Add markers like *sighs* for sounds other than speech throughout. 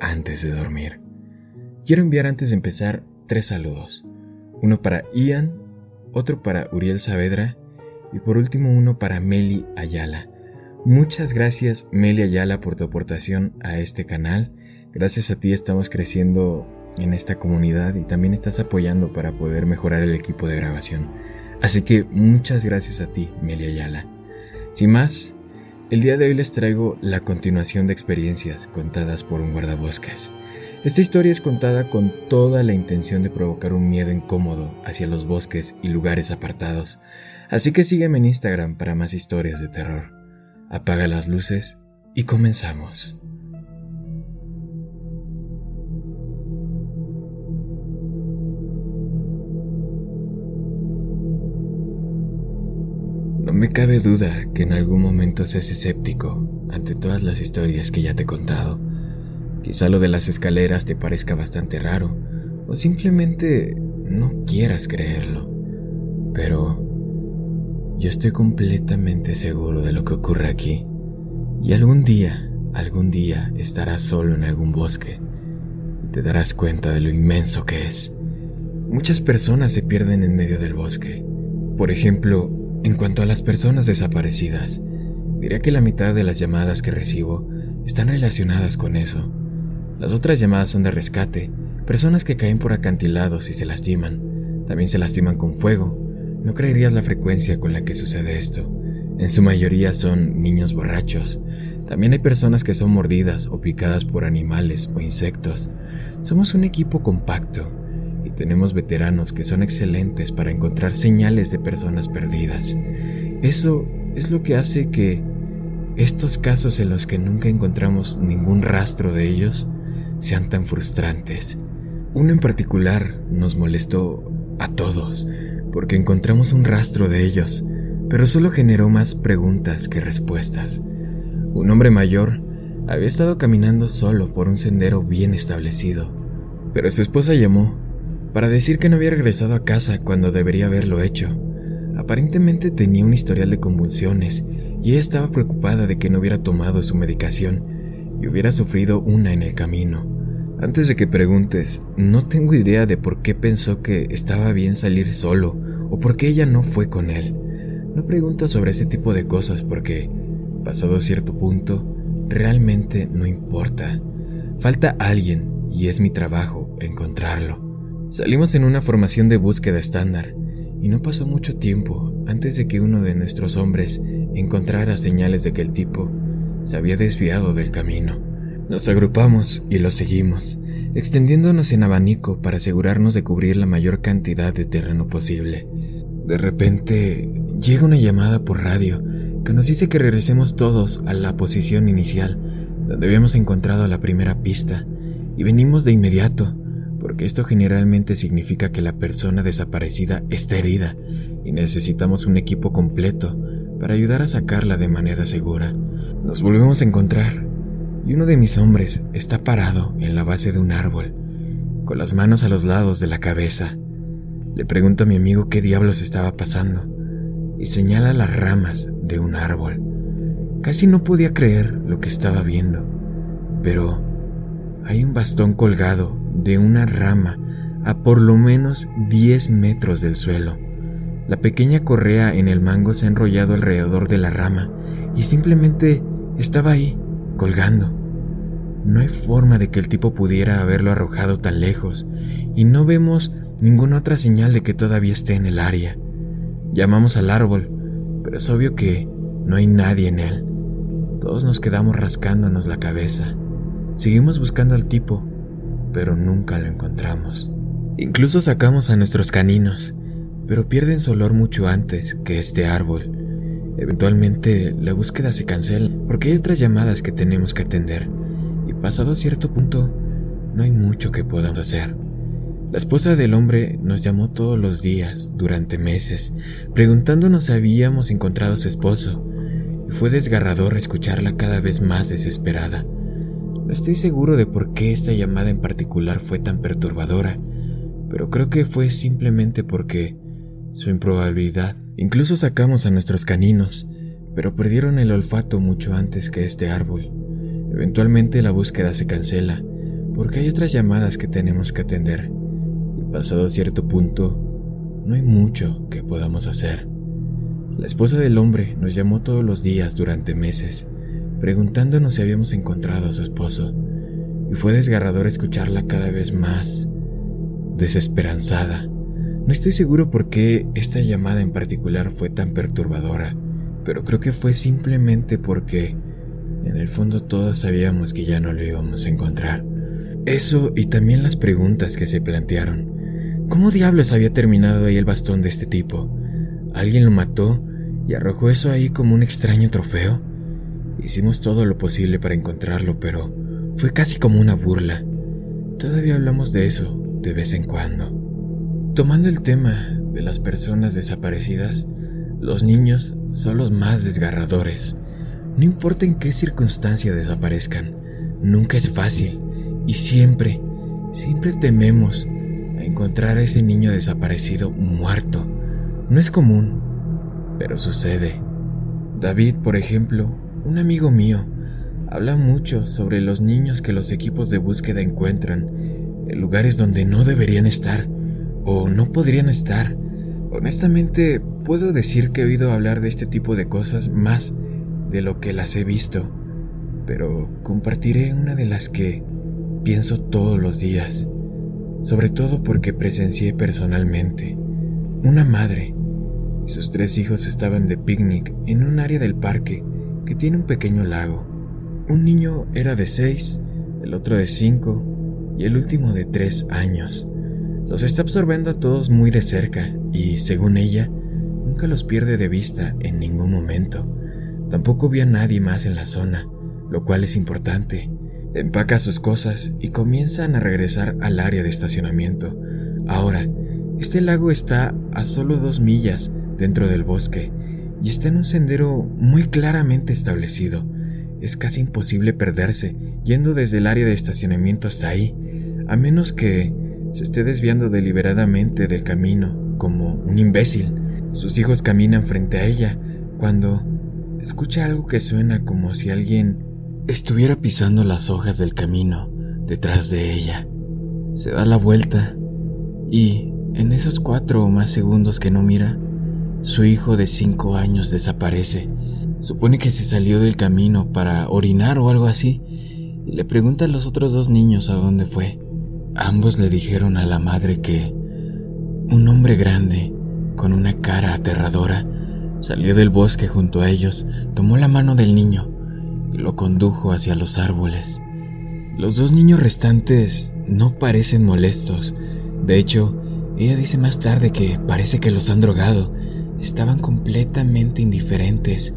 antes de dormir. Quiero enviar antes de empezar tres saludos. Uno para Ian, otro para Uriel Saavedra y por último uno para Meli Ayala. Muchas gracias Meli Ayala por tu aportación a este canal. Gracias a ti estamos creciendo en esta comunidad y también estás apoyando para poder mejorar el equipo de grabación. Así que muchas gracias a ti, Meli Ayala. Sin más, el día de hoy les traigo la continuación de experiencias contadas por un guardabosques. Esta historia es contada con toda la intención de provocar un miedo incómodo hacia los bosques y lugares apartados, así que sígueme en Instagram para más historias de terror. Apaga las luces y comenzamos. Me cabe duda que en algún momento seas escéptico ante todas las historias que ya te he contado. Quizá lo de las escaleras te parezca bastante raro o simplemente no quieras creerlo. Pero yo estoy completamente seguro de lo que ocurre aquí. Y algún día, algún día estarás solo en algún bosque y te darás cuenta de lo inmenso que es. Muchas personas se pierden en medio del bosque. Por ejemplo, en cuanto a las personas desaparecidas, diría que la mitad de las llamadas que recibo están relacionadas con eso. Las otras llamadas son de rescate, personas que caen por acantilados y se lastiman. También se lastiman con fuego. No creerías la frecuencia con la que sucede esto. En su mayoría son niños borrachos. También hay personas que son mordidas o picadas por animales o insectos. Somos un equipo compacto tenemos veteranos que son excelentes para encontrar señales de personas perdidas. Eso es lo que hace que estos casos en los que nunca encontramos ningún rastro de ellos sean tan frustrantes. Uno en particular nos molestó a todos porque encontramos un rastro de ellos, pero solo generó más preguntas que respuestas. Un hombre mayor había estado caminando solo por un sendero bien establecido, pero su esposa llamó para decir que no había regresado a casa cuando debería haberlo hecho. Aparentemente tenía un historial de convulsiones y ella estaba preocupada de que no hubiera tomado su medicación y hubiera sufrido una en el camino. Antes de que preguntes, no tengo idea de por qué pensó que estaba bien salir solo o por qué ella no fue con él. No preguntas sobre ese tipo de cosas porque, pasado cierto punto, realmente no importa. Falta alguien y es mi trabajo encontrarlo. Salimos en una formación de búsqueda estándar y no pasó mucho tiempo antes de que uno de nuestros hombres encontrara señales de que el tipo se había desviado del camino. Nos agrupamos y lo seguimos, extendiéndonos en abanico para asegurarnos de cubrir la mayor cantidad de terreno posible. De repente llega una llamada por radio que nos dice que regresemos todos a la posición inicial, donde habíamos encontrado la primera pista, y venimos de inmediato porque esto generalmente significa que la persona desaparecida está herida y necesitamos un equipo completo para ayudar a sacarla de manera segura. Nos volvemos a encontrar y uno de mis hombres está parado en la base de un árbol, con las manos a los lados de la cabeza. Le pregunto a mi amigo qué diablos estaba pasando y señala las ramas de un árbol. Casi no podía creer lo que estaba viendo, pero hay un bastón colgado de una rama a por lo menos 10 metros del suelo. La pequeña correa en el mango se ha enrollado alrededor de la rama y simplemente estaba ahí, colgando. No hay forma de que el tipo pudiera haberlo arrojado tan lejos y no vemos ninguna otra señal de que todavía esté en el área. Llamamos al árbol, pero es obvio que no hay nadie en él. Todos nos quedamos rascándonos la cabeza. Seguimos buscando al tipo, pero nunca lo encontramos. Incluso sacamos a nuestros caninos, pero pierden su olor mucho antes que este árbol. Eventualmente la búsqueda se cancela porque hay otras llamadas que tenemos que atender y pasado cierto punto no hay mucho que podamos hacer. La esposa del hombre nos llamó todos los días, durante meses, preguntándonos si habíamos encontrado a su esposo, y fue desgarrador escucharla cada vez más desesperada. Estoy seguro de por qué esta llamada en particular fue tan perturbadora, pero creo que fue simplemente porque su improbabilidad. Incluso sacamos a nuestros caninos, pero perdieron el olfato mucho antes que este árbol. Eventualmente la búsqueda se cancela, porque hay otras llamadas que tenemos que atender pasado cierto punto, no hay mucho que podamos hacer. La esposa del hombre nos llamó todos los días durante meses, preguntándonos si habíamos encontrado a su esposo, y fue desgarrador escucharla cada vez más desesperanzada. No estoy seguro por qué esta llamada en particular fue tan perturbadora, pero creo que fue simplemente porque en el fondo todos sabíamos que ya no lo íbamos a encontrar. Eso y también las preguntas que se plantearon. ¿Cómo diablos había terminado ahí el bastón de este tipo? ¿Alguien lo mató y arrojó eso ahí como un extraño trofeo? Hicimos todo lo posible para encontrarlo, pero fue casi como una burla. Todavía hablamos de eso de vez en cuando. Tomando el tema de las personas desaparecidas, los niños son los más desgarradores. No importa en qué circunstancia desaparezcan, nunca es fácil y siempre, siempre tememos encontrar a ese niño desaparecido muerto. No es común, pero sucede. David, por ejemplo, un amigo mío, habla mucho sobre los niños que los equipos de búsqueda encuentran en lugares donde no deberían estar o no podrían estar. Honestamente, puedo decir que he oído hablar de este tipo de cosas más de lo que las he visto, pero compartiré una de las que pienso todos los días sobre todo porque presencié personalmente. Una madre y sus tres hijos estaban de picnic en un área del parque que tiene un pequeño lago. Un niño era de seis, el otro de cinco y el último de tres años. Los está absorbiendo a todos muy de cerca y, según ella, nunca los pierde de vista en ningún momento. Tampoco vi a nadie más en la zona, lo cual es importante. Empaca sus cosas y comienzan a regresar al área de estacionamiento. Ahora, este lago está a solo dos millas dentro del bosque y está en un sendero muy claramente establecido. Es casi imposible perderse yendo desde el área de estacionamiento hasta ahí, a menos que se esté desviando deliberadamente del camino, como un imbécil. Sus hijos caminan frente a ella cuando escucha algo que suena como si alguien estuviera pisando las hojas del camino detrás de ella. Se da la vuelta y, en esos cuatro o más segundos que no mira, su hijo de cinco años desaparece. Supone que se salió del camino para orinar o algo así y le pregunta a los otros dos niños a dónde fue. Ambos le dijeron a la madre que un hombre grande, con una cara aterradora, salió del bosque junto a ellos, tomó la mano del niño lo condujo hacia los árboles. Los dos niños restantes no parecen molestos. De hecho, ella dice más tarde que parece que los han drogado. Estaban completamente indiferentes.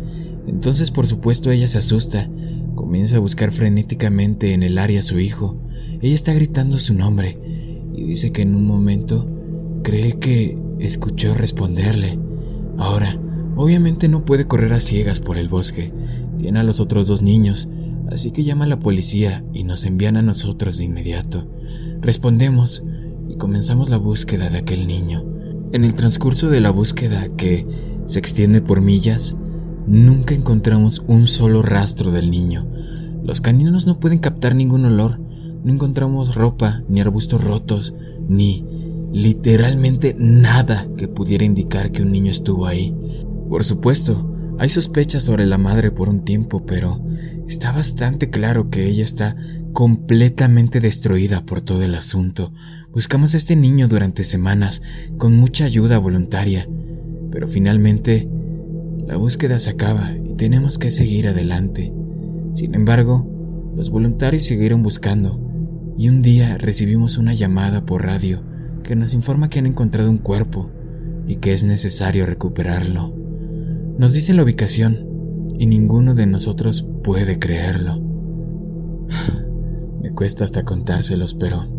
Entonces, por supuesto, ella se asusta. Comienza a buscar frenéticamente en el área a su hijo. Ella está gritando su nombre y dice que en un momento cree que escuchó responderle. Ahora, obviamente no puede correr a ciegas por el bosque. Tiene a los otros dos niños, así que llama a la policía y nos envían a nosotros de inmediato. Respondemos y comenzamos la búsqueda de aquel niño. En el transcurso de la búsqueda, que se extiende por millas, nunca encontramos un solo rastro del niño. Los caninos no pueden captar ningún olor, no encontramos ropa, ni arbustos rotos, ni literalmente nada que pudiera indicar que un niño estuvo ahí. Por supuesto, hay sospechas sobre la madre por un tiempo, pero está bastante claro que ella está completamente destruida por todo el asunto. Buscamos a este niño durante semanas con mucha ayuda voluntaria, pero finalmente la búsqueda se acaba y tenemos que seguir adelante. Sin embargo, los voluntarios siguieron buscando y un día recibimos una llamada por radio que nos informa que han encontrado un cuerpo y que es necesario recuperarlo. Nos dicen la ubicación y ninguno de nosotros puede creerlo. *sighs* Me cuesta hasta contárselos, pero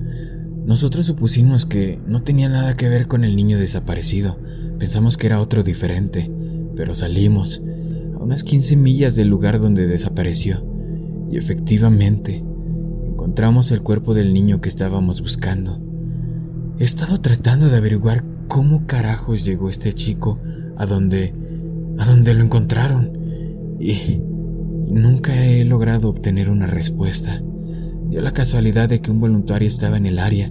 nosotros supusimos que no tenía nada que ver con el niño desaparecido. Pensamos que era otro diferente, pero salimos a unas 15 millas del lugar donde desapareció y efectivamente encontramos el cuerpo del niño que estábamos buscando. He estado tratando de averiguar cómo carajos llegó este chico a donde a donde lo encontraron y nunca he logrado obtener una respuesta. Dio la casualidad de que un voluntario estaba en el área.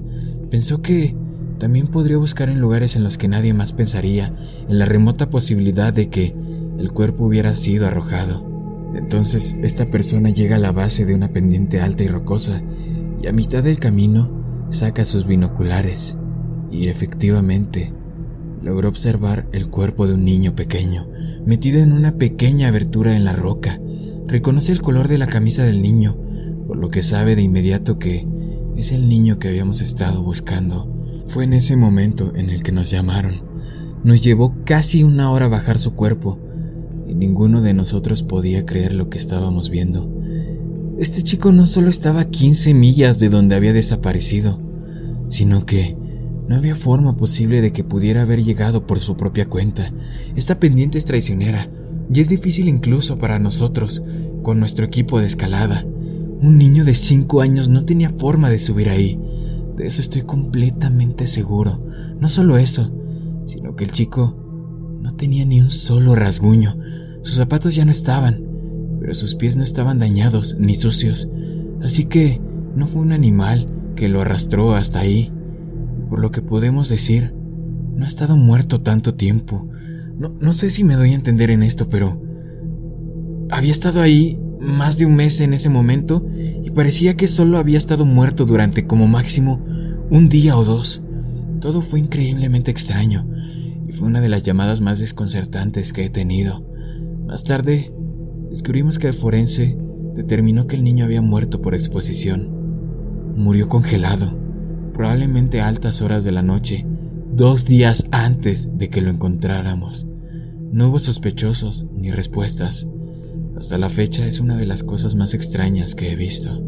Pensó que también podría buscar en lugares en los que nadie más pensaría, en la remota posibilidad de que el cuerpo hubiera sido arrojado. Entonces esta persona llega a la base de una pendiente alta y rocosa y a mitad del camino saca sus binoculares y efectivamente logró observar el cuerpo de un niño pequeño metido en una pequeña abertura en la roca. Reconoce el color de la camisa del niño lo que sabe de inmediato que es el niño que habíamos estado buscando. Fue en ese momento en el que nos llamaron. Nos llevó casi una hora bajar su cuerpo y ninguno de nosotros podía creer lo que estábamos viendo. Este chico no solo estaba a 15 millas de donde había desaparecido, sino que no había forma posible de que pudiera haber llegado por su propia cuenta. Esta pendiente es traicionera y es difícil incluso para nosotros, con nuestro equipo de escalada. Un niño de 5 años no tenía forma de subir ahí. De eso estoy completamente seguro. No solo eso, sino que el chico no tenía ni un solo rasguño. Sus zapatos ya no estaban, pero sus pies no estaban dañados ni sucios. Así que no fue un animal que lo arrastró hasta ahí. Por lo que podemos decir, no ha estado muerto tanto tiempo. No, no sé si me doy a entender en esto, pero... Había estado ahí más de un mes en ese momento y parecía que solo había estado muerto durante como máximo un día o dos. Todo fue increíblemente extraño y fue una de las llamadas más desconcertantes que he tenido. Más tarde, descubrimos que el forense determinó que el niño había muerto por exposición. Murió congelado, probablemente a altas horas de la noche, dos días antes de que lo encontráramos. No hubo sospechosos ni respuestas. Hasta la fecha es una de las cosas más extrañas que he visto.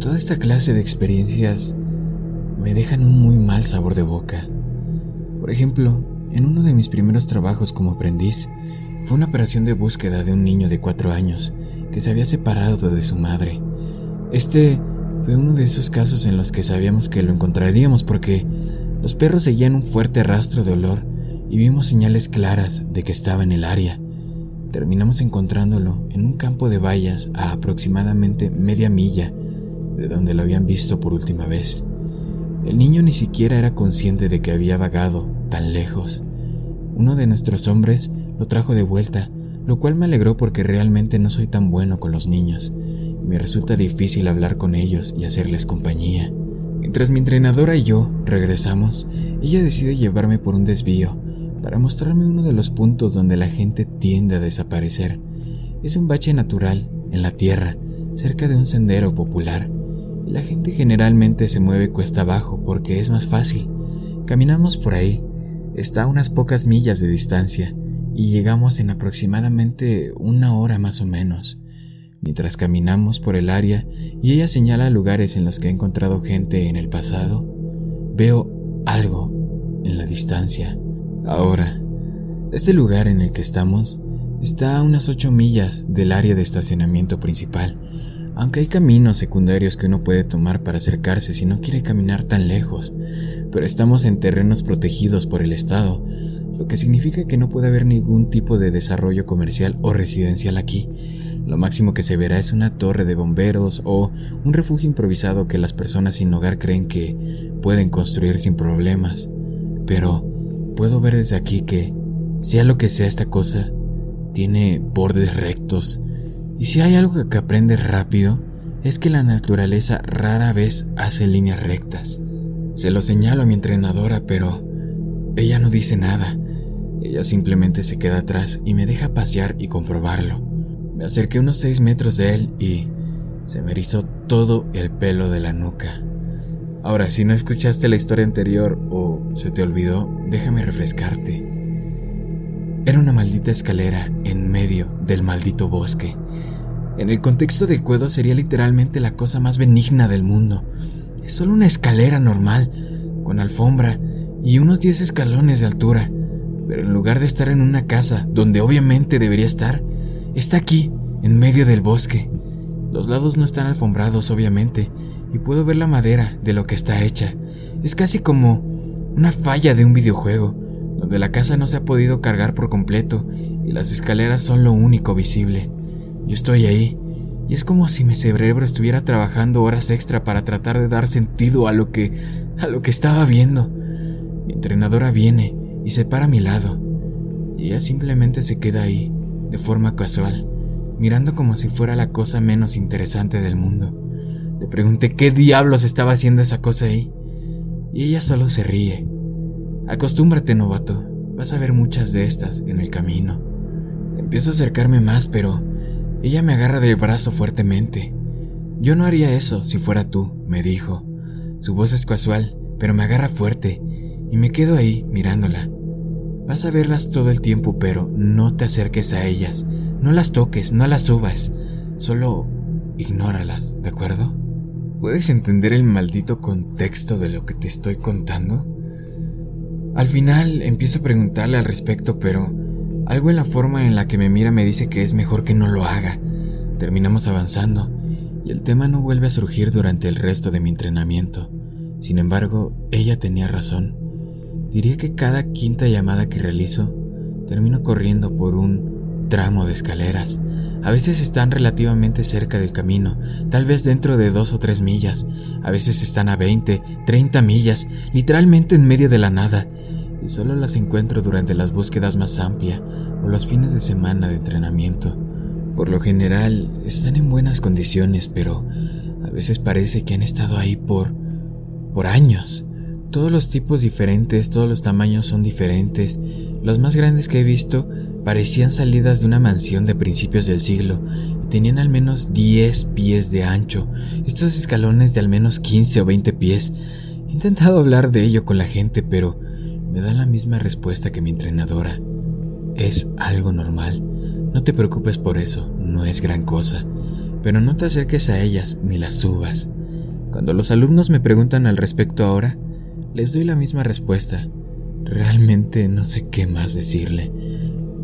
Toda esta clase de experiencias me dejan un muy mal sabor de boca. Por ejemplo, en uno de mis primeros trabajos como aprendiz, fue una operación de búsqueda de un niño de cuatro años que se había separado de su madre. Este fue uno de esos casos en los que sabíamos que lo encontraríamos porque los perros seguían un fuerte rastro de olor y vimos señales claras de que estaba en el área. Terminamos encontrándolo en un campo de vallas a aproximadamente media milla de donde lo habían visto por última vez. El niño ni siquiera era consciente de que había vagado tan lejos. Uno de nuestros hombres lo trajo de vuelta, lo cual me alegró porque realmente no soy tan bueno con los niños. Me resulta difícil hablar con ellos y hacerles compañía. Mientras mi entrenadora y yo regresamos, ella decide llevarme por un desvío para mostrarme uno de los puntos donde la gente tiende a desaparecer. Es un bache natural en la tierra, cerca de un sendero popular. La gente generalmente se mueve cuesta abajo porque es más fácil. Caminamos por ahí, está a unas pocas millas de distancia, y llegamos en aproximadamente una hora más o menos. Mientras caminamos por el área y ella señala lugares en los que ha encontrado gente en el pasado, veo algo en la distancia. Ahora, este lugar en el que estamos está a unas 8 millas del área de estacionamiento principal, aunque hay caminos secundarios que uno puede tomar para acercarse si no quiere caminar tan lejos, pero estamos en terrenos protegidos por el Estado, lo que significa que no puede haber ningún tipo de desarrollo comercial o residencial aquí. Lo máximo que se verá es una torre de bomberos o un refugio improvisado que las personas sin hogar creen que pueden construir sin problemas. Pero Puedo ver desde aquí que, sea lo que sea esta cosa, tiene bordes rectos. Y si hay algo que aprende rápido, es que la naturaleza rara vez hace líneas rectas. Se lo señalo a mi entrenadora, pero ella no dice nada. Ella simplemente se queda atrás y me deja pasear y comprobarlo. Me acerqué unos seis metros de él y se me erizó todo el pelo de la nuca. Ahora, si no escuchaste la historia anterior o se te olvidó, déjame refrescarte. Era una maldita escalera en medio del maldito bosque. En el contexto de Cuedo sería literalmente la cosa más benigna del mundo. Es solo una escalera normal, con alfombra y unos 10 escalones de altura. Pero en lugar de estar en una casa, donde obviamente debería estar, está aquí, en medio del bosque. Los lados no están alfombrados, obviamente, y puedo ver la madera de lo que está hecha. Es casi como una falla de un videojuego, donde la casa no se ha podido cargar por completo y las escaleras son lo único visible. Yo estoy ahí, y es como si mi cerebro estuviera trabajando horas extra para tratar de dar sentido a lo que a lo que estaba viendo. Mi entrenadora viene y se para a mi lado, y ella simplemente se queda ahí, de forma casual, mirando como si fuera la cosa menos interesante del mundo. Le pregunté qué diablos estaba haciendo esa cosa ahí, y ella solo se ríe. Acostúmbrate, novato, vas a ver muchas de estas en el camino. Empiezo a acercarme más, pero ella me agarra del brazo fuertemente. Yo no haría eso si fuera tú, me dijo. Su voz es casual, pero me agarra fuerte, y me quedo ahí mirándola. Vas a verlas todo el tiempo, pero no te acerques a ellas. No las toques, no las subas. Solo ignóralas, ¿de acuerdo? ¿Puedes entender el maldito contexto de lo que te estoy contando? Al final empiezo a preguntarle al respecto, pero algo en la forma en la que me mira me dice que es mejor que no lo haga. Terminamos avanzando y el tema no vuelve a surgir durante el resto de mi entrenamiento. Sin embargo, ella tenía razón. Diría que cada quinta llamada que realizo, termino corriendo por un tramo de escaleras. A veces están relativamente cerca del camino, tal vez dentro de dos o tres millas. A veces están a 20, 30 millas, literalmente en medio de la nada. Y solo las encuentro durante las búsquedas más amplias o los fines de semana de entrenamiento. Por lo general, están en buenas condiciones, pero a veces parece que han estado ahí por por años. Todos los tipos diferentes, todos los tamaños son diferentes. Los más grandes que he visto parecían salidas de una mansión de principios del siglo y tenían al menos 10 pies de ancho, estos escalones de al menos 15 o 20 pies. He intentado hablar de ello con la gente, pero me da la misma respuesta que mi entrenadora. Es algo normal. No te preocupes por eso, no es gran cosa. Pero no te acerques a ellas ni las subas. Cuando los alumnos me preguntan al respecto ahora, les doy la misma respuesta. Realmente no sé qué más decirle.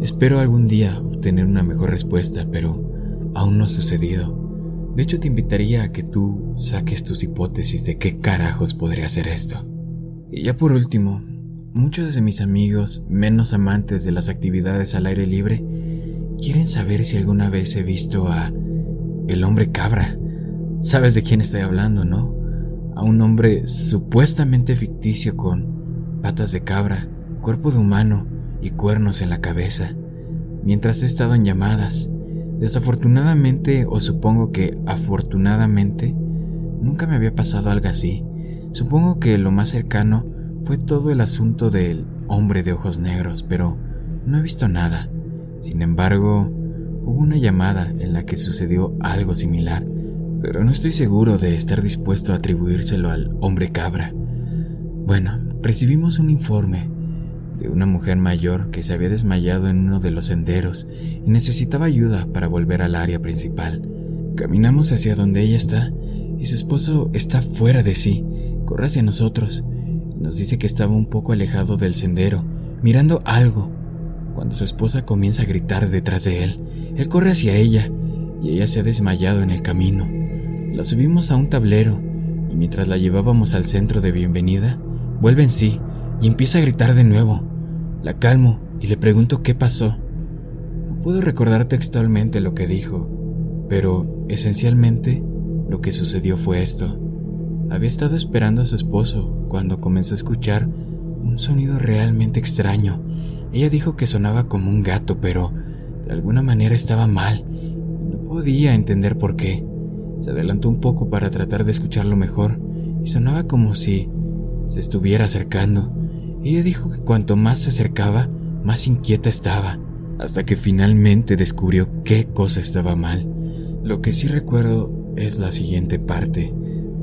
Espero algún día obtener una mejor respuesta, pero aún no ha sucedido. De hecho, te invitaría a que tú saques tus hipótesis de qué carajos podría ser esto. Y ya por último, muchos de mis amigos, menos amantes de las actividades al aire libre, quieren saber si alguna vez he visto a el hombre cabra. Sabes de quién estoy hablando, ¿no? A un hombre supuestamente ficticio con patas de cabra, cuerpo de humano y cuernos en la cabeza. Mientras he estado en llamadas, desafortunadamente o supongo que afortunadamente, nunca me había pasado algo así. Supongo que lo más cercano fue todo el asunto del hombre de ojos negros, pero no he visto nada. Sin embargo, hubo una llamada en la que sucedió algo similar pero no estoy seguro de estar dispuesto a atribuírselo al hombre cabra. Bueno, recibimos un informe de una mujer mayor que se había desmayado en uno de los senderos y necesitaba ayuda para volver al área principal. Caminamos hacia donde ella está y su esposo está fuera de sí. Corre hacia nosotros. Nos dice que estaba un poco alejado del sendero, mirando algo, cuando su esposa comienza a gritar detrás de él. Él corre hacia ella y ella se ha desmayado en el camino. La subimos a un tablero y mientras la llevábamos al centro de bienvenida, vuelve en sí y empieza a gritar de nuevo. La calmo y le pregunto qué pasó. No puedo recordar textualmente lo que dijo, pero esencialmente lo que sucedió fue esto. Había estado esperando a su esposo cuando comenzó a escuchar un sonido realmente extraño. Ella dijo que sonaba como un gato, pero de alguna manera estaba mal. No podía entender por qué. Se adelantó un poco para tratar de escucharlo mejor y sonaba como si se estuviera acercando. Ella dijo que cuanto más se acercaba, más inquieta estaba, hasta que finalmente descubrió qué cosa estaba mal. Lo que sí recuerdo es la siguiente parte,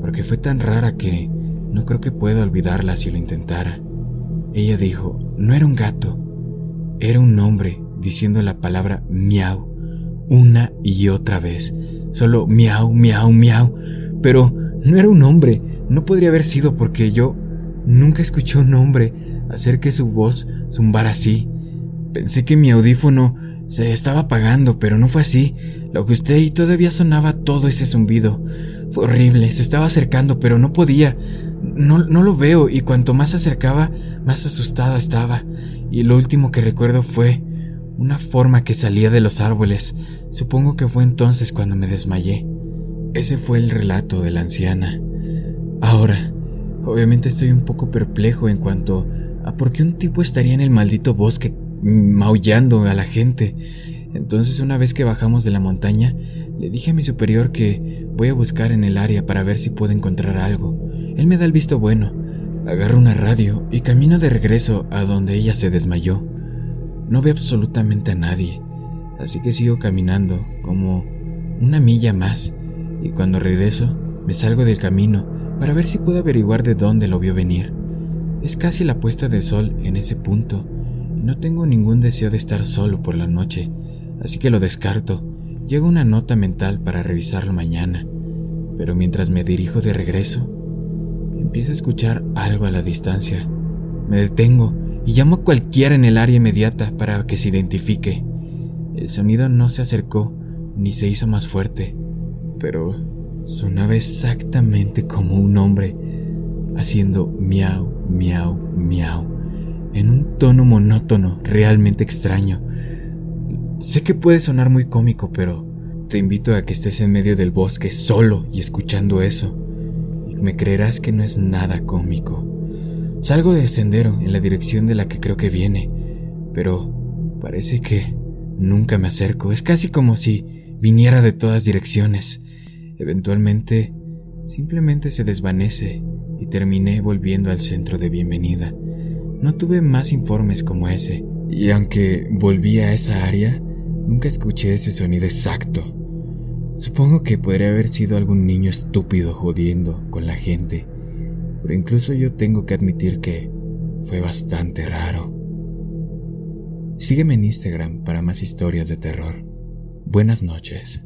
porque fue tan rara que no creo que pueda olvidarla si lo intentara. Ella dijo, no era un gato, era un hombre diciendo la palabra miau una y otra vez. Solo miau, miau, miau. Pero no era un hombre, no podría haber sido porque yo nunca escuché un hombre hacer que su voz zumbara así. Pensé que mi audífono se estaba apagando, pero no fue así. Lo que usted y todavía sonaba todo ese zumbido. Fue horrible, se estaba acercando, pero no podía. No, no lo veo y cuanto más se acercaba, más asustada estaba. Y lo último que recuerdo fue una forma que salía de los árboles. Supongo que fue entonces cuando me desmayé. Ese fue el relato de la anciana. Ahora, obviamente estoy un poco perplejo en cuanto a por qué un tipo estaría en el maldito bosque maullando a la gente. Entonces una vez que bajamos de la montaña, le dije a mi superior que voy a buscar en el área para ver si puedo encontrar algo. Él me da el visto bueno. Agarro una radio y camino de regreso a donde ella se desmayó. No veo absolutamente a nadie, así que sigo caminando como una milla más y cuando regreso me salgo del camino para ver si puedo averiguar de dónde lo vio venir. Es casi la puesta de sol en ese punto y no tengo ningún deseo de estar solo por la noche, así que lo descarto. Llego una nota mental para revisarlo mañana, pero mientras me dirijo de regreso, empiezo a escuchar algo a la distancia. Me detengo y llamo a cualquiera en el área inmediata para que se identifique. El sonido no se acercó ni se hizo más fuerte, pero sonaba exactamente como un hombre haciendo miau, miau, miau, en un tono monótono realmente extraño. Sé que puede sonar muy cómico, pero te invito a que estés en medio del bosque solo y escuchando eso, y me creerás que no es nada cómico. Salgo de sendero en la dirección de la que creo que viene, pero parece que nunca me acerco. Es casi como si viniera de todas direcciones. Eventualmente, simplemente se desvanece terminé volviendo al centro de bienvenida. No tuve más informes como ese, y aunque volví a esa área, nunca escuché ese sonido exacto. Supongo que podría haber sido algún niño estúpido jodiendo con la gente pero incluso yo tengo que admitir que fue bastante raro. Sígueme en Instagram para más historias de terror. Buenas noches.